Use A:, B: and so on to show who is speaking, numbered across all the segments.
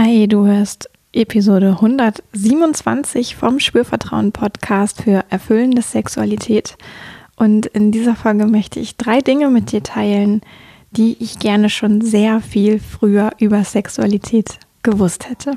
A: Hi, du hörst Episode 127 vom Spürvertrauen Podcast für erfüllende Sexualität. Und in dieser Folge möchte ich drei Dinge mit dir teilen, die ich gerne schon sehr viel früher über Sexualität gewusst hätte.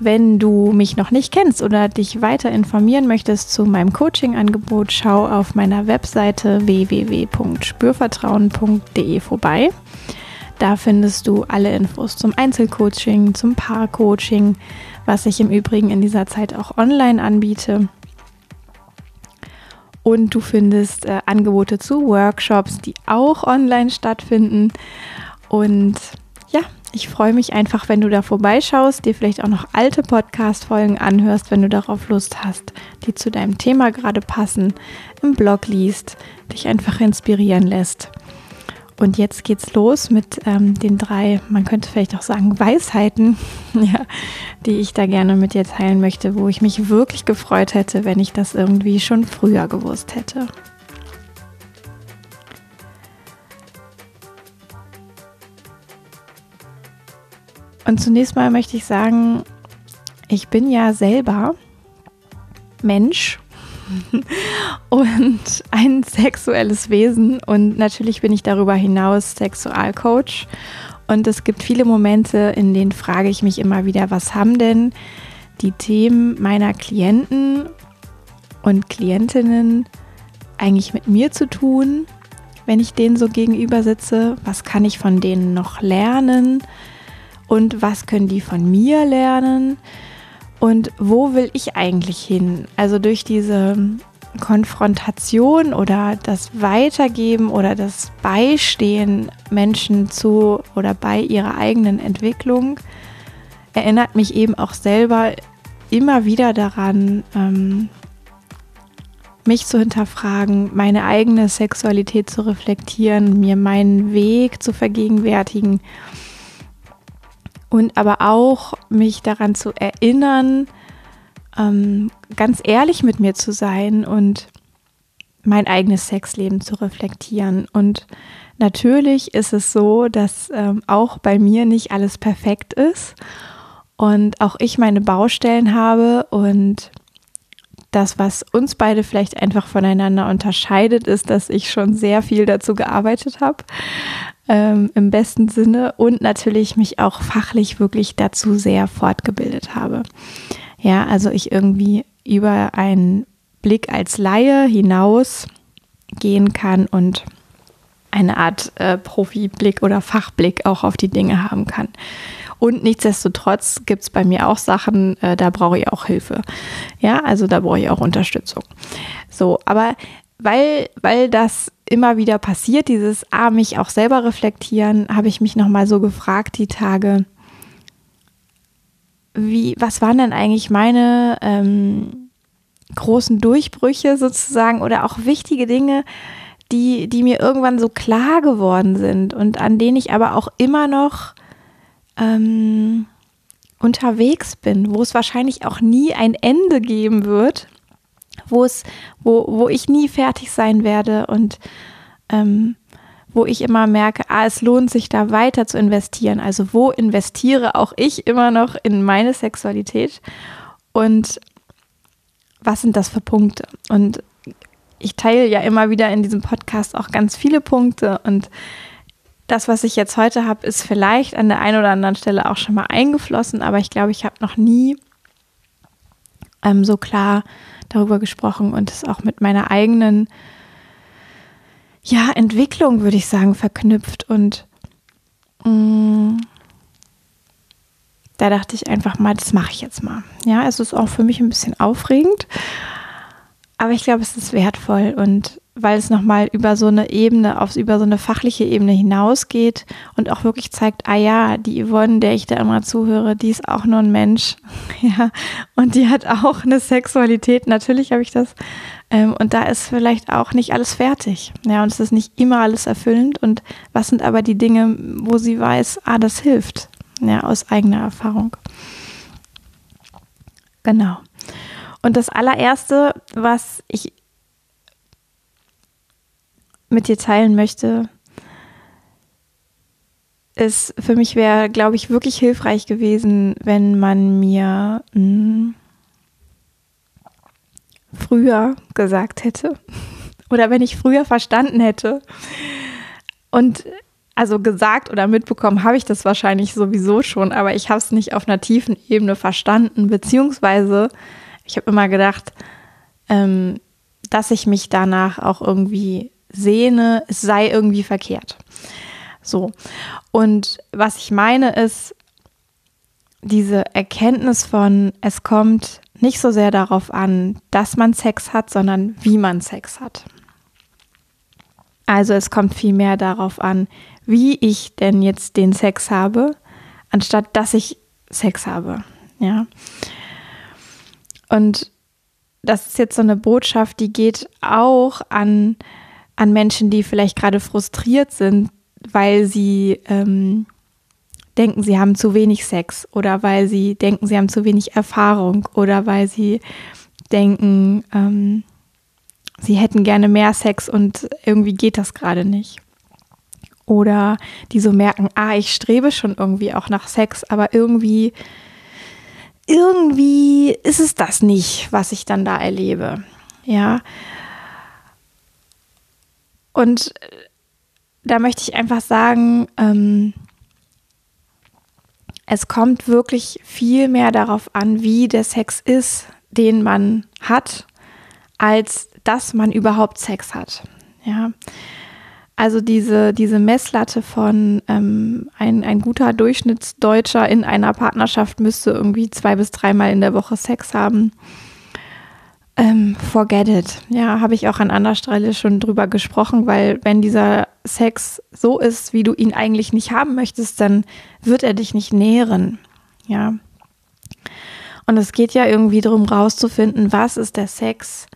A: Wenn du mich noch nicht kennst oder dich weiter informieren möchtest zu meinem Coaching-Angebot, schau auf meiner Webseite www.spürvertrauen.de vorbei. Da findest du alle Infos zum Einzelcoaching, zum Paarcoaching, was ich im Übrigen in dieser Zeit auch online anbiete. Und du findest äh, Angebote zu Workshops, die auch online stattfinden. Und ja, ich freue mich einfach, wenn du da vorbeischaust, dir vielleicht auch noch alte Podcast-Folgen anhörst, wenn du darauf Lust hast, die zu deinem Thema gerade passen, im Blog liest, dich einfach inspirieren lässt. Und jetzt geht's los mit ähm, den drei, man könnte vielleicht auch sagen, Weisheiten, ja, die ich da gerne mit dir teilen möchte, wo ich mich wirklich gefreut hätte, wenn ich das irgendwie schon früher gewusst hätte. Und zunächst mal möchte ich sagen, ich bin ja selber Mensch und ein sexuelles Wesen und natürlich bin ich darüber hinaus Sexualcoach. Und es gibt viele Momente, in denen frage ich mich immer wieder, was haben denn die Themen meiner Klienten und Klientinnen eigentlich mit mir zu tun, wenn ich denen so gegenüber sitze? Was kann ich von denen noch lernen? Und was können die von mir lernen und wo will ich eigentlich hin? Also durch diese Konfrontation oder das Weitergeben oder das Beistehen Menschen zu oder bei ihrer eigenen Entwicklung erinnert mich eben auch selber immer wieder daran, ähm, mich zu hinterfragen, meine eigene Sexualität zu reflektieren, mir meinen Weg zu vergegenwärtigen und aber auch mich daran zu erinnern, ähm, ganz ehrlich mit mir zu sein und mein eigenes Sexleben zu reflektieren. Und natürlich ist es so, dass ähm, auch bei mir nicht alles perfekt ist und auch ich meine Baustellen habe und das, was uns beide vielleicht einfach voneinander unterscheidet, ist, dass ich schon sehr viel dazu gearbeitet habe ähm, im besten Sinne und natürlich mich auch fachlich wirklich dazu sehr fortgebildet habe. Ja, also ich irgendwie über einen Blick als Laie hinaus gehen kann und eine Art äh, Profiblick oder Fachblick auch auf die Dinge haben kann. Und nichtsdestotrotz gibt es bei mir auch Sachen, äh, da brauche ich auch Hilfe. Ja, also da brauche ich auch Unterstützung. So, aber weil, weil das immer wieder passiert, dieses ah, mich auch selber reflektieren, habe ich mich nochmal so gefragt die Tage, wie, was waren denn eigentlich meine ähm, großen Durchbrüche sozusagen oder auch wichtige Dinge, die, die mir irgendwann so klar geworden sind und an denen ich aber auch immer noch ähm, unterwegs bin, wo es wahrscheinlich auch nie ein Ende geben wird wo es, wo, wo ich nie fertig sein werde und ähm, wo ich immer merke, ah, es lohnt sich da weiter zu investieren. Also wo investiere auch ich immer noch in meine Sexualität und was sind das für Punkte? Und ich teile ja immer wieder in diesem Podcast auch ganz viele Punkte und das, was ich jetzt heute habe, ist vielleicht an der einen oder anderen Stelle auch schon mal eingeflossen, aber ich glaube, ich habe noch nie ähm, so klar darüber gesprochen und es auch mit meiner eigenen ja, Entwicklung, würde ich sagen, verknüpft. Und mh, mm, da dachte ich einfach mal, das mache ich jetzt mal. Ja, es ist auch für mich ein bisschen aufregend, aber ich glaube, es ist wertvoll. Und weil es nochmal über so eine Ebene, auf über so eine fachliche Ebene hinausgeht und auch wirklich zeigt, ah ja, die Yvonne, der ich da immer zuhöre, die ist auch nur ein Mensch. Ja, und die hat auch eine Sexualität. Natürlich habe ich das. Ähm, und da ist vielleicht auch nicht alles fertig. Ja, und es ist nicht immer alles erfüllend. Und was sind aber die Dinge, wo sie weiß, ah, das hilft. Ja, aus eigener Erfahrung. Genau. Und das allererste, was ich mit dir teilen möchte, ist für mich wäre, glaube ich, wirklich hilfreich gewesen, wenn man mir mh, hm, früher gesagt hätte oder wenn ich früher verstanden hätte. Und also gesagt oder mitbekommen habe ich das wahrscheinlich sowieso schon, aber ich habe es nicht auf einer tiefen Ebene verstanden, beziehungsweise ich habe immer gedacht, ähm, dass ich mich danach auch irgendwie sehne, es sei irgendwie verkehrt. So. Und was ich meine ist, diese Erkenntnis von, es kommt nicht so sehr darauf an, dass man Sex hat, sondern wie man Sex hat. Also es kommt vielmehr darauf an, wie ich denn jetzt den Sex habe, anstatt dass ich Sex habe. Ja. Und das ist jetzt so eine Botschaft, die geht auch an an Menschen, die vielleicht gerade frustriert sind, weil sie ähm, denken, sie haben zu wenig Sex oder weil sie denken, sie haben zu wenig Erfahrung oder weil sie denken, ähm, sie hätten gerne mehr Sex und irgendwie geht das gerade nicht. Oder die so merken, ah, ich strebe schon irgendwie auch nach Sex, aber irgendwie, irgendwie ist es das nicht, was ich dann da erlebe. Ja, und äh, da möchte ich einfach sagen, ähm, es kommt wirklich viel mehr darauf an, wie der Sex ist, den man hat, als dass man überhaupt Sex hat. Ja. Also diese, diese Messlatte von ähm, ein, ein guter Durchschnittsdeutscher in einer Partnerschaft müsste irgendwie zwei bis dreimal in der Woche Sex haben ähm, forget it. Ja, habe ich auch an anderer Stelle schon drüber gesprochen, weil wenn dieser Sex so ist, wie du ihn eigentlich nicht haben möchtest, dann wird er dich nicht nähren. Ja. Und es geht ja irgendwie darum, rauszufinden, was ist der Sex,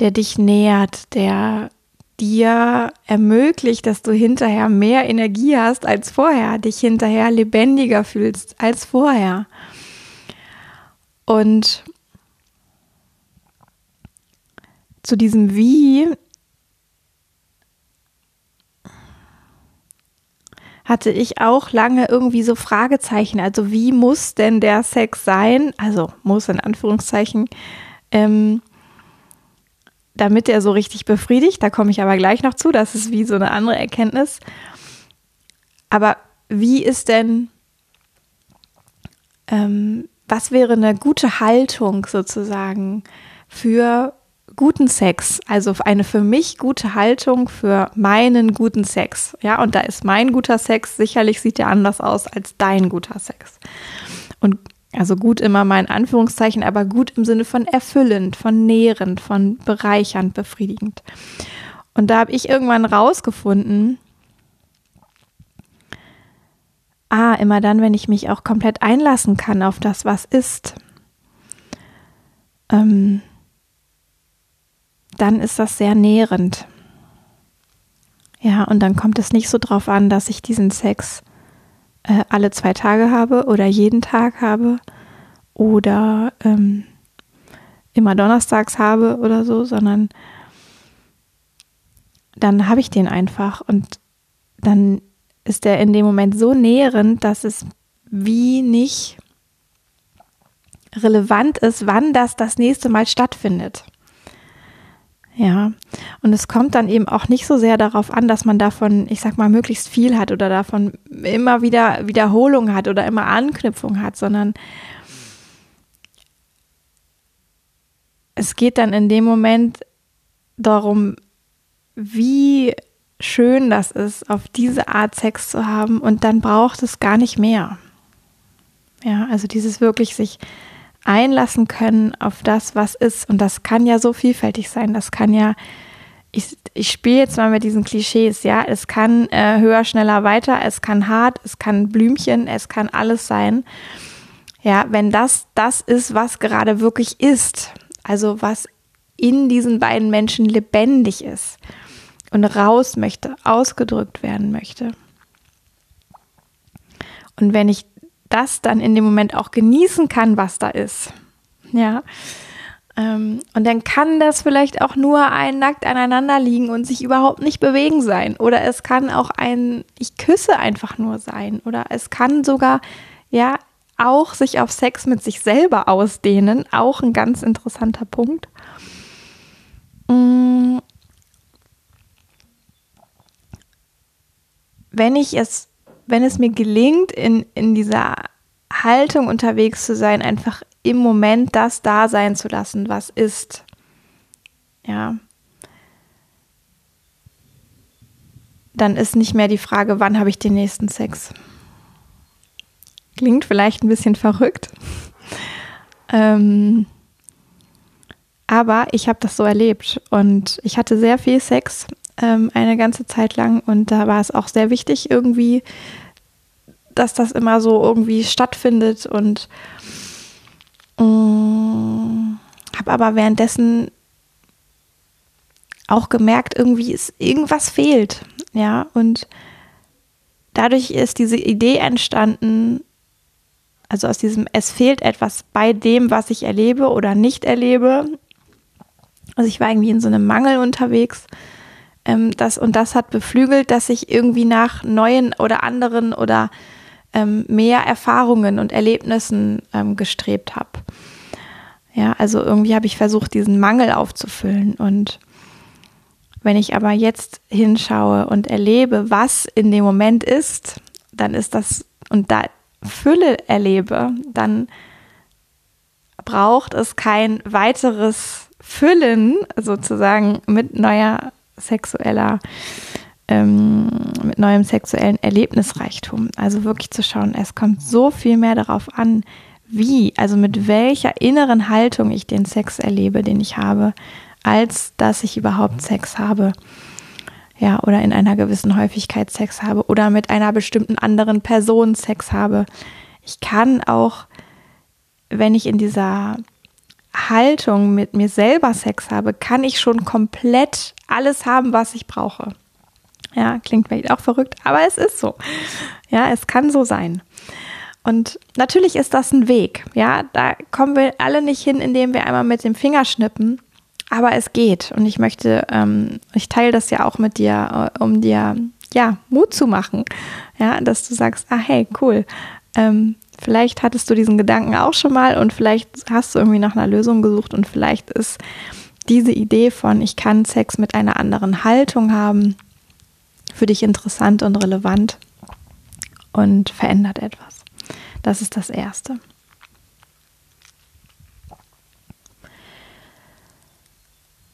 A: der dich nährt, der dir ermöglicht, dass du hinterher mehr Energie hast als vorher, dich hinterher lebendiger fühlst als vorher. Und zu diesem Wie hatte ich auch lange irgendwie so Fragezeichen. Also wie muss denn der Sex sein? Also muss in Anführungszeichen, ähm, damit er so richtig befriedigt. Da komme ich aber gleich noch zu. Das ist wie so eine andere Erkenntnis. Aber wie ist denn, ähm, was wäre eine gute Haltung sozusagen für guten Sex, also eine für mich gute Haltung für meinen guten Sex. Ja, und da ist mein guter Sex, sicherlich sieht der anders aus als dein guter Sex. Und also gut immer mein Anführungszeichen, aber gut im Sinne von erfüllend, von nährend, von bereichernd, befriedigend. Und da habe ich irgendwann rausgefunden, ah, immer dann, wenn ich mich auch komplett einlassen kann auf das, was ist. Ähm, dann ist das sehr nährend. Ja, und dann kommt es nicht so drauf an, dass ich diesen Sex äh, alle zwei Tage habe oder jeden Tag habe oder ähm, immer donnerstags habe oder so, sondern dann habe ich den einfach und dann ist der in dem Moment so nährend, dass es wie nicht relevant ist, wann das das nächste Mal stattfindet. Ja, und es kommt dann eben auch nicht so sehr darauf an, dass man davon, ich sag mal, möglichst viel hat oder davon immer wieder Wiederholung hat oder immer Anknüpfung hat, sondern es geht dann in dem Moment darum, wie schön das ist, auf diese Art Sex zu haben und dann braucht es gar nicht mehr. Ja, also dieses wirklich sich einlassen können auf das, was ist. Und das kann ja so vielfältig sein. Das kann ja ich, ich spiele jetzt mal mit diesen Klischees, ja. Es kann äh, höher, schneller, weiter, es kann hart, es kann Blümchen, es kann alles sein. Ja, wenn das das ist, was gerade wirklich ist, also was in diesen beiden Menschen lebendig ist und raus möchte, ausgedrückt werden möchte. Und wenn ich das dann in dem Moment auch genießen kann, was da ist, ja, ähm, und dann kann das vielleicht auch nur ein nackt aneinander liegen und sich überhaupt nicht bewegen sein. Oder es kann auch ein, ich küsse einfach nur sein. Oder es kann sogar, ja, auch sich auf Sex mit sich selber ausdehnen. Auch ein ganz interessanter Punkt. Mm. Wenn ich es, wenn es mir gelingt, in, in dieser Haltung unterwegs zu sein, einfach im Moment das da sein zu lassen, was ist. Ja. Dann ist nicht mehr die Frage, wann habe ich den nächsten Sex. Klingt vielleicht ein bisschen verrückt. ähm, aber ich habe das so erlebt und ich hatte sehr viel Sex ähm, eine ganze Zeit lang und da war es auch sehr wichtig irgendwie, dass das immer so irgendwie stattfindet und äh, habe aber währenddessen auch gemerkt, irgendwie ist irgendwas fehlt, ja und dadurch ist diese Idee entstanden, also aus diesem, es fehlt etwas bei dem, was ich erlebe oder nicht erlebe. Also ich war irgendwie in so einem Mangel unterwegs. Ähm, das, und das hat beflügelt, dass ich irgendwie nach neuen oder anderen oder ähm, mehr Erfahrungen und Erlebnissen ähm, gestrebt habe. Ja, also irgendwie habe ich versucht, diesen Mangel aufzufüllen. Und wenn ich aber jetzt hinschaue und erlebe, was in dem Moment ist, dann ist das, und da Fülle erlebe, dann braucht es kein weiteres Füllen sozusagen mit neuer sexueller, ähm, mit neuem sexuellen Erlebnisreichtum. Also wirklich zu schauen, es kommt so viel mehr darauf an, wie, also mit welcher inneren Haltung ich den Sex erlebe, den ich habe, als dass ich überhaupt Sex habe ja, oder in einer gewissen Häufigkeit Sex habe oder mit einer bestimmten anderen Person Sex habe. Ich kann auch, wenn ich in dieser Haltung mit mir selber Sex habe, kann ich schon komplett alles haben, was ich brauche. Ja, klingt vielleicht auch verrückt, aber es ist so. Ja, es kann so sein. Und natürlich ist das ein Weg. Ja, da kommen wir alle nicht hin, indem wir einmal mit dem Finger schnippen aber es geht und ich möchte, ähm, ich teile das ja auch mit dir, äh, um dir ja Mut zu machen, ja, dass du sagst, ah hey, cool. Ähm, vielleicht hattest du diesen Gedanken auch schon mal und vielleicht hast du irgendwie nach einer Lösung gesucht und vielleicht ist diese Idee von, ich kann Sex mit einer anderen Haltung haben, für dich interessant und relevant und verändert etwas. Das ist das Erste.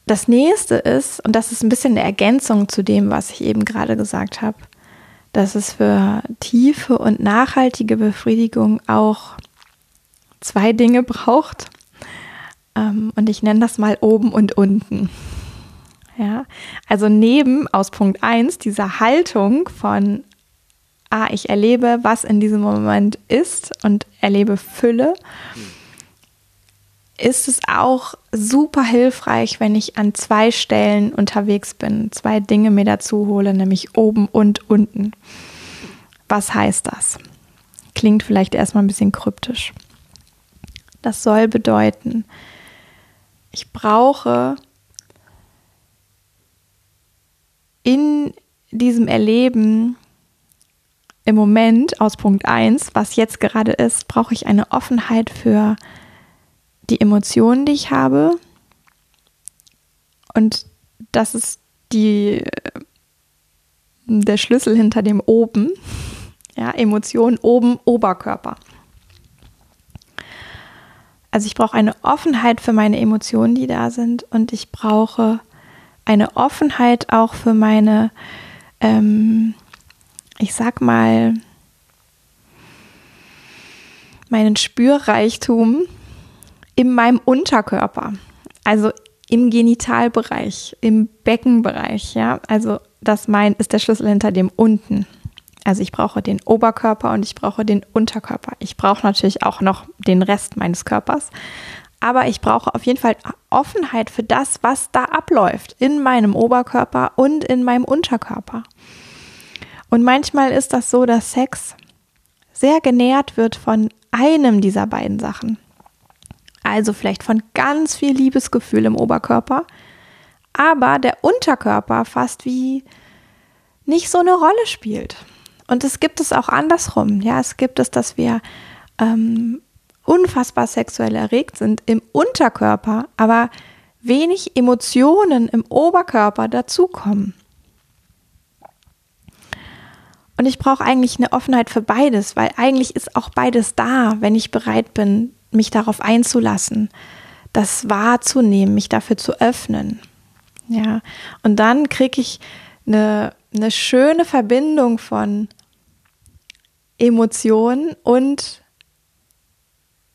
A: Das nächste ist, und das ist ein bisschen eine Ergänzung zu dem, was ich eben gerade gesagt habe, dass es für tiefe und nachhaltige Befriedigung auch zwei Dinge braucht. Ähm, und ich nenne das mal oben und unten. Ja, also neben aus Punkt 1 dieser Haltung von, ah, ich erlebe, was in diesem Moment ist und erlebe Fülle. Ist es auch super hilfreich, wenn ich an zwei Stellen unterwegs bin, zwei Dinge mir dazu hole, nämlich oben und unten. Was heißt das? Klingt vielleicht erstmal ein bisschen kryptisch. Das soll bedeuten, ich brauche in diesem Erleben im Moment aus Punkt 1, was jetzt gerade ist, brauche ich eine Offenheit für die Emotionen, die ich habe. Und das ist die, der Schlüssel hinter dem oben. Ja, Emotionen oben, Oberkörper. Also ich brauche eine Offenheit für meine Emotionen, die da sind. Und ich brauche eine Offenheit auch für meine, ähm, ich sag mal, meinen Spürreichtum in meinem Unterkörper. Also im Genitalbereich, im Beckenbereich, ja. Also das mein ist der Schlüssel hinter dem unten. Also ich brauche den Oberkörper und ich brauche den Unterkörper. Ich brauche natürlich auch noch den Rest meines Körpers. Aber ich brauche auf jeden Fall Offenheit für das, was da abläuft in meinem Oberkörper und in meinem Unterkörper. Und manchmal ist das so, dass Sex sehr genährt wird von einem dieser beiden Sachen. Also vielleicht von ganz viel Liebesgefühl im Oberkörper, aber der Unterkörper fast wie nicht so eine Rolle spielt. Und es gibt es auch andersrum. Ja, es gibt es, dass wir ähm, unfassbar sexuell erregt sind im Unterkörper, aber wenig Emotionen im Oberkörper dazukommen. Und ich brauche eigentlich eine Offenheit für beides, weil eigentlich ist auch beides da, wenn ich bereit bin, mich darauf einzulassen, das wahrzunehmen, mich dafür zu öffnen. Ja, und dann kriege ich eine, eine schöne Verbindung von Emotionen und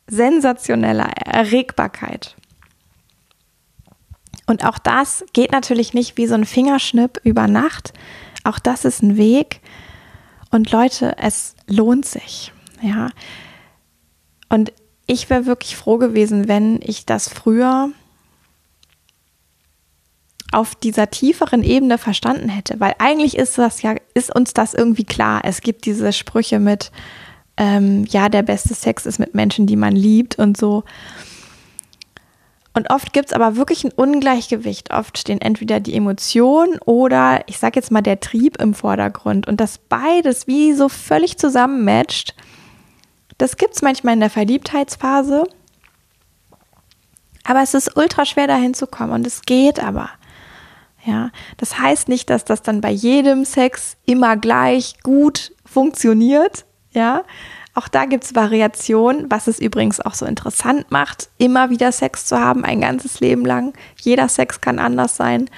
A: sensationeller Erregbarkeit. Und auch das geht natürlich nicht wie so ein Fingerschnipp über Nacht. Auch das ist ein Weg, und Leute, es lohnt sich. Ja. Und ich wäre wirklich froh gewesen, wenn ich das früher auf dieser tieferen Ebene verstanden hätte, weil eigentlich ist das ja, ist uns das irgendwie klar. Es gibt diese Sprüche mit, ähm, ja, der beste Sex ist mit Menschen, die man liebt und so. Und oft gibt es aber wirklich ein Ungleichgewicht. Oft stehen entweder die Emotionen oder ich sage jetzt mal der Trieb im Vordergrund. Und das beides wie so völlig zusammenmatcht, das gibt es manchmal in der Verliebtheitsphase. Aber es ist ultra schwer dahin zu kommen und es geht aber. Ja, das heißt nicht, dass das dann bei jedem Sex immer gleich gut funktioniert. Ja, auch da gibt es Variationen, was es übrigens auch so interessant macht, immer wieder Sex zu haben, ein ganzes Leben lang. Jeder Sex kann anders sein.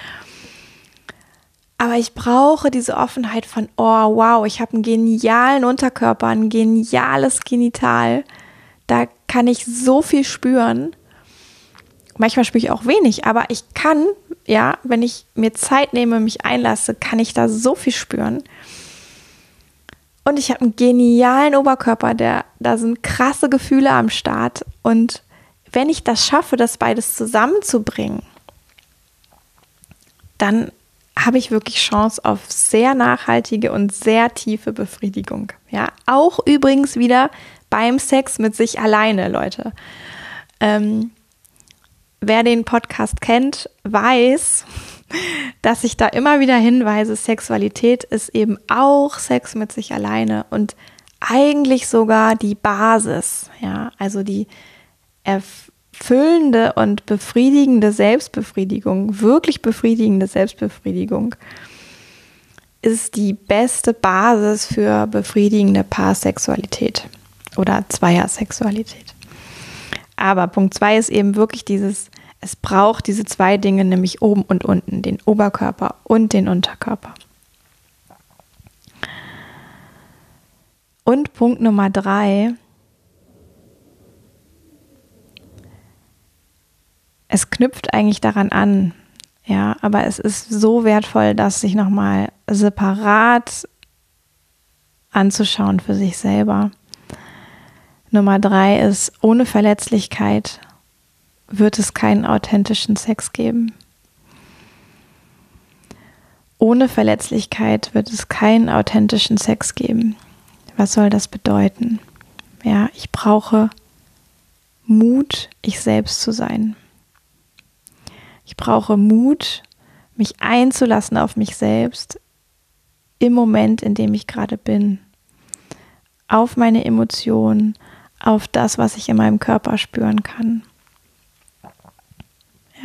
A: Aber ich brauche diese Offenheit von, oh wow, ich habe einen genialen Unterkörper, ein geniales Genital. Da kann ich so viel spüren. Manchmal spüre ich auch wenig, aber ich kann, ja, wenn ich mir Zeit nehme, mich einlasse, kann ich da so viel spüren. Und ich habe einen genialen Oberkörper, der, da sind krasse Gefühle am Start. Und wenn ich das schaffe, das beides zusammenzubringen, dann habe ich wirklich Chance auf sehr nachhaltige und sehr tiefe Befriedigung. Ja, auch übrigens wieder beim Sex mit sich alleine, Leute. Ähm, wer den Podcast kennt, weiß, dass ich da immer wieder hinweise, Sexualität ist eben auch Sex mit sich alleine und eigentlich sogar die Basis, ja, also die erfüllende und befriedigende Selbstbefriedigung, wirklich befriedigende Selbstbefriedigung ist die beste Basis für befriedigende Paarsexualität oder Zweiersexualität. Aber Punkt zwei ist eben wirklich dieses es braucht diese zwei Dinge, nämlich oben und unten, den Oberkörper und den Unterkörper. Und Punkt Nummer drei. Es knüpft eigentlich daran an, ja, aber es ist so wertvoll, das sich nochmal separat anzuschauen für sich selber. Nummer drei ist ohne Verletzlichkeit wird es keinen authentischen Sex geben. Ohne Verletzlichkeit wird es keinen authentischen Sex geben. Was soll das bedeuten? Ja, ich brauche Mut, ich selbst zu sein. Ich brauche Mut, mich einzulassen auf mich selbst im Moment, in dem ich gerade bin. Auf meine Emotionen, auf das, was ich in meinem Körper spüren kann.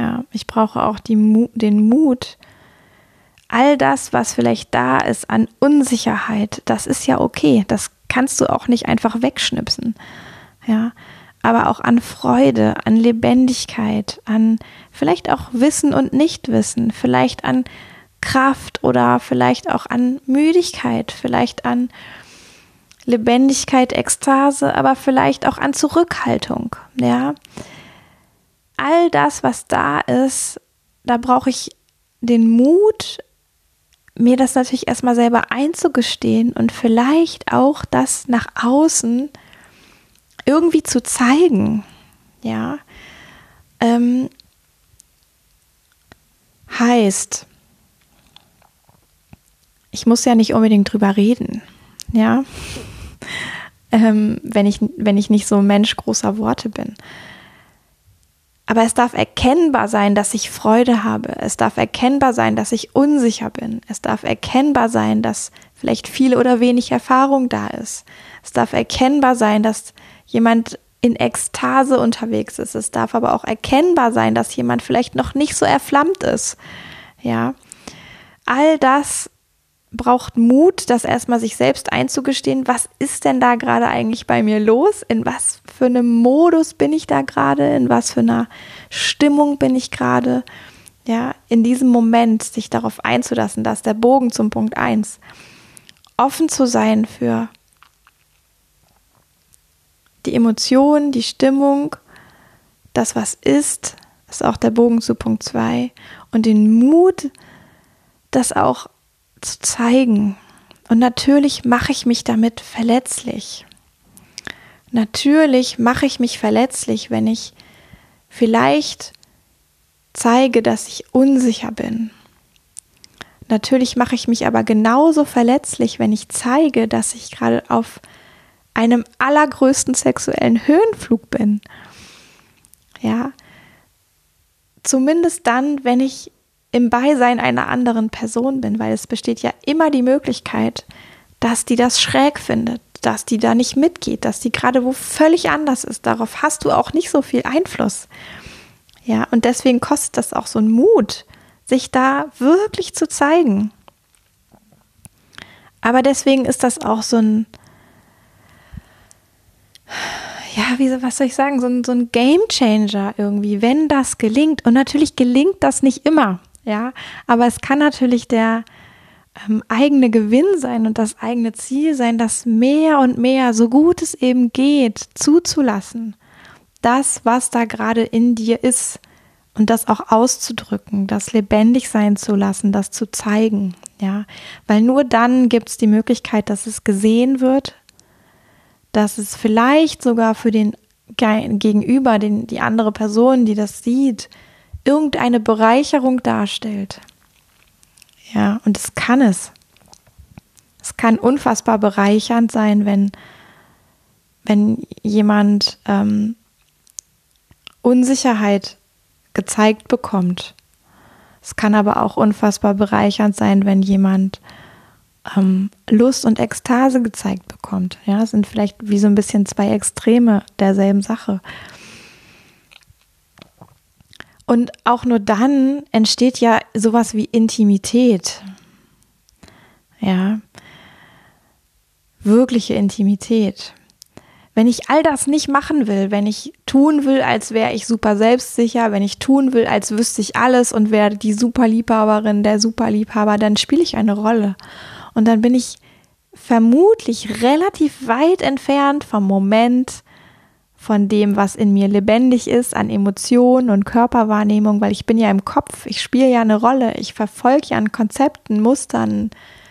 A: Ja, ich brauche auch die, den Mut, all das, was vielleicht da ist an Unsicherheit, das ist ja okay. Das kannst du auch nicht einfach wegschnipsen. Ja, aber auch an Freude, an Lebendigkeit, an vielleicht auch Wissen und Nichtwissen, vielleicht an Kraft oder vielleicht auch an Müdigkeit, vielleicht an Lebendigkeit, Ekstase, aber vielleicht auch an Zurückhaltung. Ja, all das, was da ist, da brauche ich den Mut, mir das natürlich erstmal selber einzugestehen und vielleicht auch das nach außen irgendwie zu zeigen. Ja. Ähm, heißt, ich muss ja nicht unbedingt drüber reden. Ja. Ähm, wenn, ich, wenn ich nicht so ein Mensch großer Worte bin. Aber es darf erkennbar sein, dass ich Freude habe. Es darf erkennbar sein, dass ich unsicher bin. Es darf erkennbar sein, dass vielleicht viel oder wenig Erfahrung da ist. Es darf erkennbar sein, dass jemand in Ekstase unterwegs ist. Es darf aber auch erkennbar sein, dass jemand vielleicht noch nicht so erflammt ist. Ja. All das braucht Mut, das erstmal sich selbst einzugestehen. Was ist denn da gerade eigentlich bei mir los? In was für einem Modus bin ich da gerade? In was für einer Stimmung bin ich gerade? Ja, in diesem Moment sich darauf einzulassen, dass der Bogen zum Punkt 1 offen zu sein für die Emotionen, die Stimmung, das, was ist, ist auch der Bogen zu Punkt 2 und den Mut, das auch zu zeigen. Und natürlich mache ich mich damit verletzlich. Natürlich mache ich mich verletzlich, wenn ich vielleicht zeige, dass ich unsicher bin. Natürlich mache ich mich aber genauso verletzlich, wenn ich zeige, dass ich gerade auf einem allergrößten sexuellen Höhenflug bin. Ja. Zumindest dann, wenn ich im Beisein einer anderen Person bin, weil es besteht ja immer die Möglichkeit, dass die das schräg findet, dass die da nicht mitgeht, dass die gerade wo völlig anders ist. Darauf hast du auch nicht so viel Einfluss. Ja, und deswegen kostet das auch so einen Mut, sich da wirklich zu zeigen. Aber deswegen ist das auch so ein, ja, wie, was soll ich sagen, so ein, so ein Game Changer irgendwie, wenn das gelingt. Und natürlich gelingt das nicht immer ja. Aber es kann natürlich der ähm, eigene Gewinn sein und das eigene Ziel sein, das mehr und mehr, so gut es eben geht, zuzulassen. Das, was da gerade in dir ist und das auch auszudrücken, das lebendig sein zu lassen, das zu zeigen, ja. Weil nur dann gibt es die Möglichkeit, dass es gesehen wird, dass es vielleicht sogar für den Gegenüber, den, die andere Person, die das sieht, irgendeine Bereicherung darstellt. Ja, und es kann es. Es kann unfassbar bereichernd sein, wenn, wenn jemand ähm, Unsicherheit gezeigt bekommt. Es kann aber auch unfassbar bereichernd sein, wenn jemand ähm, Lust und Ekstase gezeigt bekommt. Ja, es sind vielleicht wie so ein bisschen zwei Extreme derselben Sache. Und auch nur dann entsteht ja sowas wie Intimität. Ja. Wirkliche Intimität. Wenn ich all das nicht machen will, wenn ich tun will, als wäre ich super selbstsicher, wenn ich tun will, als wüsste ich alles und wäre die Superliebhaberin, der Superliebhaber, dann spiele ich eine Rolle. Und dann bin ich vermutlich relativ weit entfernt vom Moment, von dem, was in mir lebendig ist, an Emotionen und Körperwahrnehmung, weil ich bin ja im Kopf, ich spiele ja eine Rolle, ich verfolge ja an Konzepten, Mustern,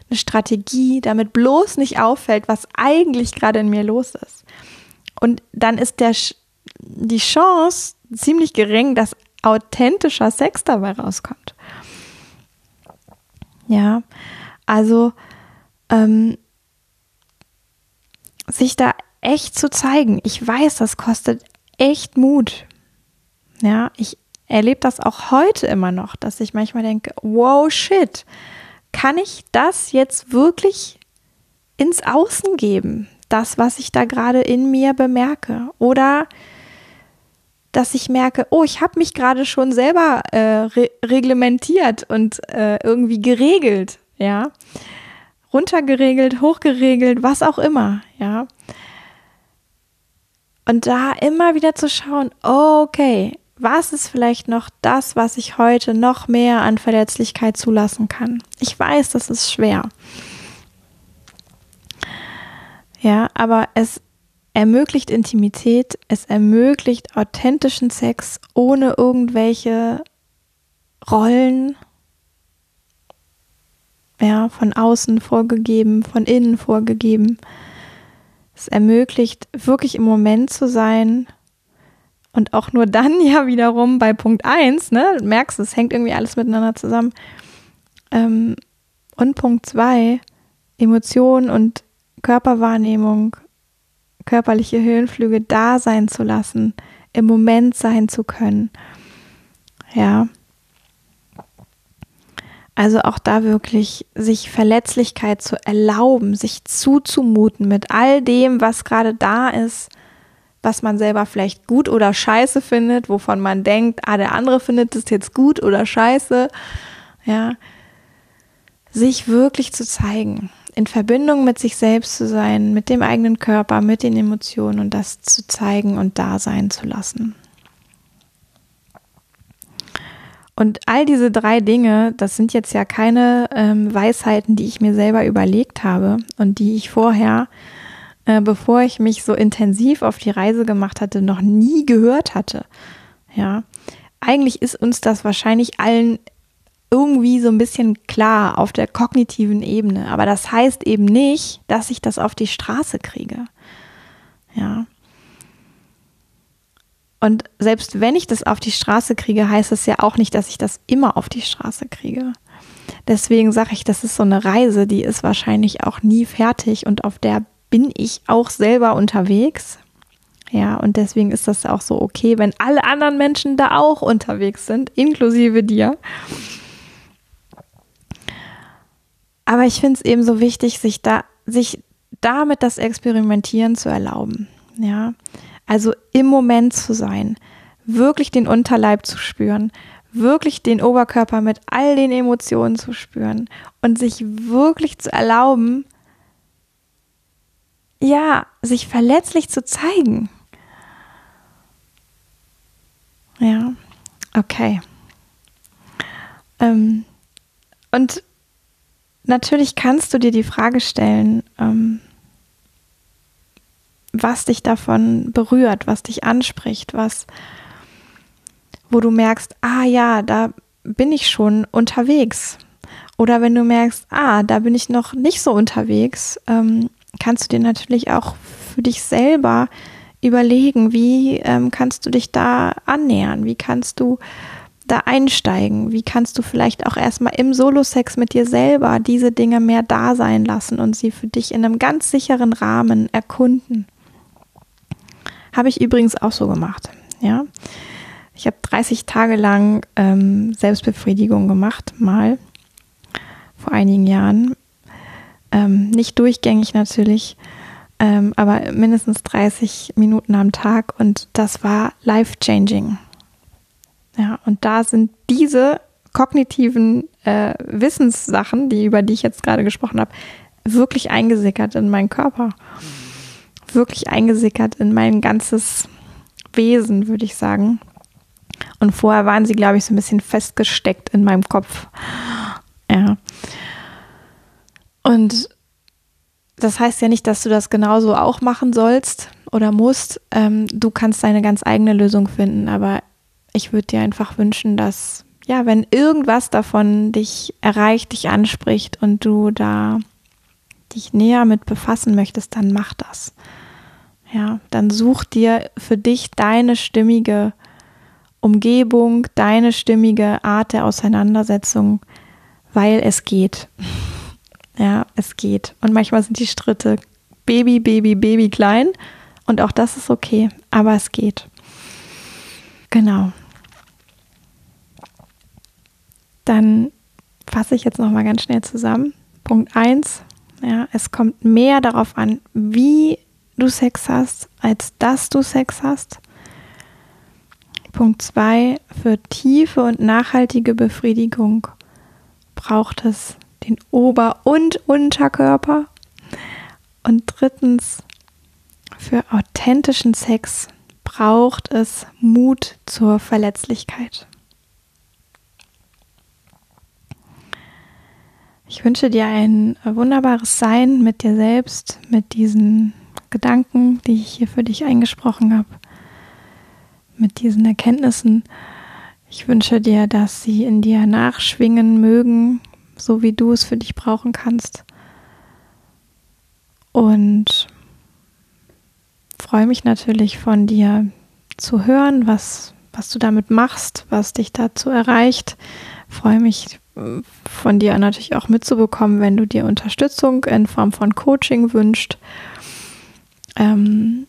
A: eine Strategie, damit bloß nicht auffällt, was eigentlich gerade in mir los ist. Und dann ist der, die Chance ziemlich gering, dass authentischer Sex dabei rauskommt. Ja, also ähm, sich da echt zu zeigen. Ich weiß, das kostet echt Mut. Ja, ich erlebe das auch heute immer noch, dass ich manchmal denke, wow, shit, kann ich das jetzt wirklich ins Außen geben? Das, was ich da gerade in mir bemerke. Oder dass ich merke, oh, ich habe mich gerade schon selber äh, re reglementiert und äh, irgendwie geregelt, ja. Runtergeregelt, hochgeregelt, was auch immer, ja. Und da immer wieder zu schauen, okay, was ist vielleicht noch das, was ich heute noch mehr an Verletzlichkeit zulassen kann? Ich weiß, das ist schwer. Ja, aber es ermöglicht Intimität, es ermöglicht authentischen Sex ohne irgendwelche Rollen, ja, von außen vorgegeben, von innen vorgegeben. Es ermöglicht wirklich im Moment zu sein und auch nur dann ja wiederum bei Punkt 1, ne, du es hängt irgendwie alles miteinander zusammen. Ähm, und Punkt 2, Emotionen und Körperwahrnehmung, körperliche Höhenflüge da sein zu lassen, im Moment sein zu können. Ja. Also auch da wirklich sich Verletzlichkeit zu erlauben, sich zuzumuten mit all dem, was gerade da ist, was man selber vielleicht gut oder scheiße findet, wovon man denkt, ah, der andere findet es jetzt gut oder scheiße. Ja. Sich wirklich zu zeigen, in Verbindung mit sich selbst zu sein, mit dem eigenen Körper, mit den Emotionen und das zu zeigen und da sein zu lassen. Und all diese drei Dinge, das sind jetzt ja keine ähm, Weisheiten, die ich mir selber überlegt habe und die ich vorher, äh, bevor ich mich so intensiv auf die Reise gemacht hatte, noch nie gehört hatte. Ja, eigentlich ist uns das wahrscheinlich allen irgendwie so ein bisschen klar auf der kognitiven Ebene. Aber das heißt eben nicht, dass ich das auf die Straße kriege. Ja. Und selbst wenn ich das auf die Straße kriege, heißt es ja auch nicht, dass ich das immer auf die Straße kriege. Deswegen sage ich, das ist so eine Reise, die ist wahrscheinlich auch nie fertig und auf der bin ich auch selber unterwegs. Ja, und deswegen ist das auch so okay, wenn alle anderen Menschen da auch unterwegs sind, inklusive dir. Aber ich finde es eben so wichtig, sich da, sich damit das Experimentieren zu erlauben. Ja, also im Moment zu sein, wirklich den Unterleib zu spüren, wirklich den Oberkörper mit all den Emotionen zu spüren und sich wirklich zu erlauben, ja, sich verletzlich zu zeigen. Ja, okay. Ähm, und natürlich kannst du dir die Frage stellen, ähm, was dich davon berührt, was dich anspricht, was, wo du merkst, ah ja, da bin ich schon unterwegs. Oder wenn du merkst, ah, da bin ich noch nicht so unterwegs, ähm, kannst du dir natürlich auch für dich selber überlegen, wie ähm, kannst du dich da annähern, wie kannst du da einsteigen, wie kannst du vielleicht auch erstmal im Solo-Sex mit dir selber diese Dinge mehr da sein lassen und sie für dich in einem ganz sicheren Rahmen erkunden. Habe ich übrigens auch so gemacht. Ja, ich habe 30 Tage lang ähm, Selbstbefriedigung gemacht, mal vor einigen Jahren. Ähm, nicht durchgängig natürlich, ähm, aber mindestens 30 Minuten am Tag und das war life-changing. Ja, und da sind diese kognitiven äh, Wissenssachen, die über die ich jetzt gerade gesprochen habe, wirklich eingesickert in meinen Körper wirklich eingesickert in mein ganzes Wesen, würde ich sagen. Und vorher waren sie, glaube ich, so ein bisschen festgesteckt in meinem Kopf. Ja. Und das heißt ja nicht, dass du das genauso auch machen sollst oder musst. Ähm, du kannst deine ganz eigene Lösung finden, aber ich würde dir einfach wünschen, dass, ja, wenn irgendwas davon dich erreicht, dich anspricht und du da dich näher mit befassen möchtest, dann mach das. Ja, dann such dir für dich deine stimmige Umgebung, deine stimmige Art der Auseinandersetzung, weil es geht. Ja, es geht. Und manchmal sind die Stritte Baby, Baby, Baby klein. Und auch das ist okay, aber es geht. Genau. Dann fasse ich jetzt nochmal ganz schnell zusammen. Punkt 1. Ja, es kommt mehr darauf an, wie du Sex hast, als dass du Sex hast. Punkt 2. Für tiefe und nachhaltige Befriedigung braucht es den Ober- und Unterkörper. Und drittens, für authentischen Sex braucht es Mut zur Verletzlichkeit. Ich wünsche dir ein wunderbares Sein mit dir selbst, mit diesen Gedanken, die ich hier für dich eingesprochen habe, mit diesen Erkenntnissen. Ich wünsche dir, dass sie in dir nachschwingen mögen, so wie du es für dich brauchen kannst. Und freue mich natürlich von dir zu hören, was, was du damit machst, was dich dazu erreicht. Freue mich von dir natürlich auch mitzubekommen, wenn du dir Unterstützung in Form von Coaching wünschst. Ähm,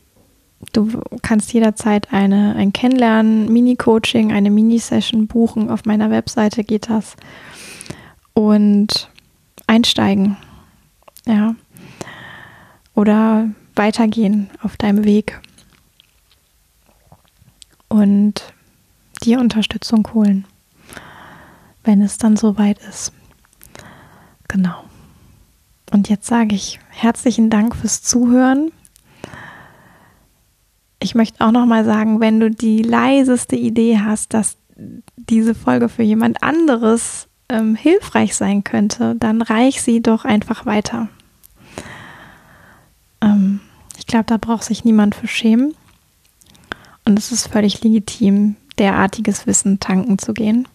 A: du kannst jederzeit eine, ein Kennenlernen, Mini-Coaching, eine Mini-Session buchen. Auf meiner Webseite geht das. Und einsteigen. Ja. Oder weitergehen auf deinem Weg. Und dir Unterstützung holen, wenn es dann soweit ist. Genau. Und jetzt sage ich herzlichen Dank fürs Zuhören ich möchte auch noch mal sagen, wenn du die leiseste Idee hast, dass diese Folge für jemand anderes ähm, hilfreich sein könnte, dann reich sie doch einfach weiter. Ähm, ich glaube, da braucht sich niemand für schämen. Und es ist völlig legitim, derartiges Wissen tanken zu gehen.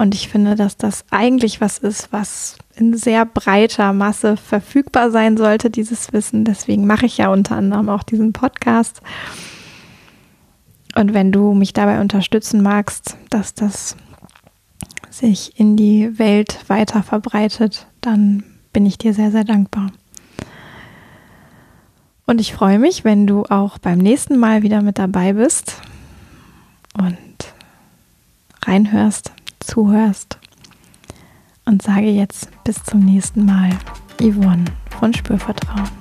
A: Und ich finde, dass das eigentlich was ist, was in sehr breiter Masse verfügbar sein sollte, dieses Wissen. Deswegen mache ich ja unter anderem auch diesen Podcast. Und wenn du mich dabei unterstützen magst, dass das sich in die Welt weiter verbreitet, dann bin ich dir sehr, sehr dankbar. Und ich freue mich, wenn du auch beim nächsten Mal wieder mit dabei bist und reinhörst, zuhörst und sage jetzt bis zum nächsten Mal. Yvonne von Spürvertrauen.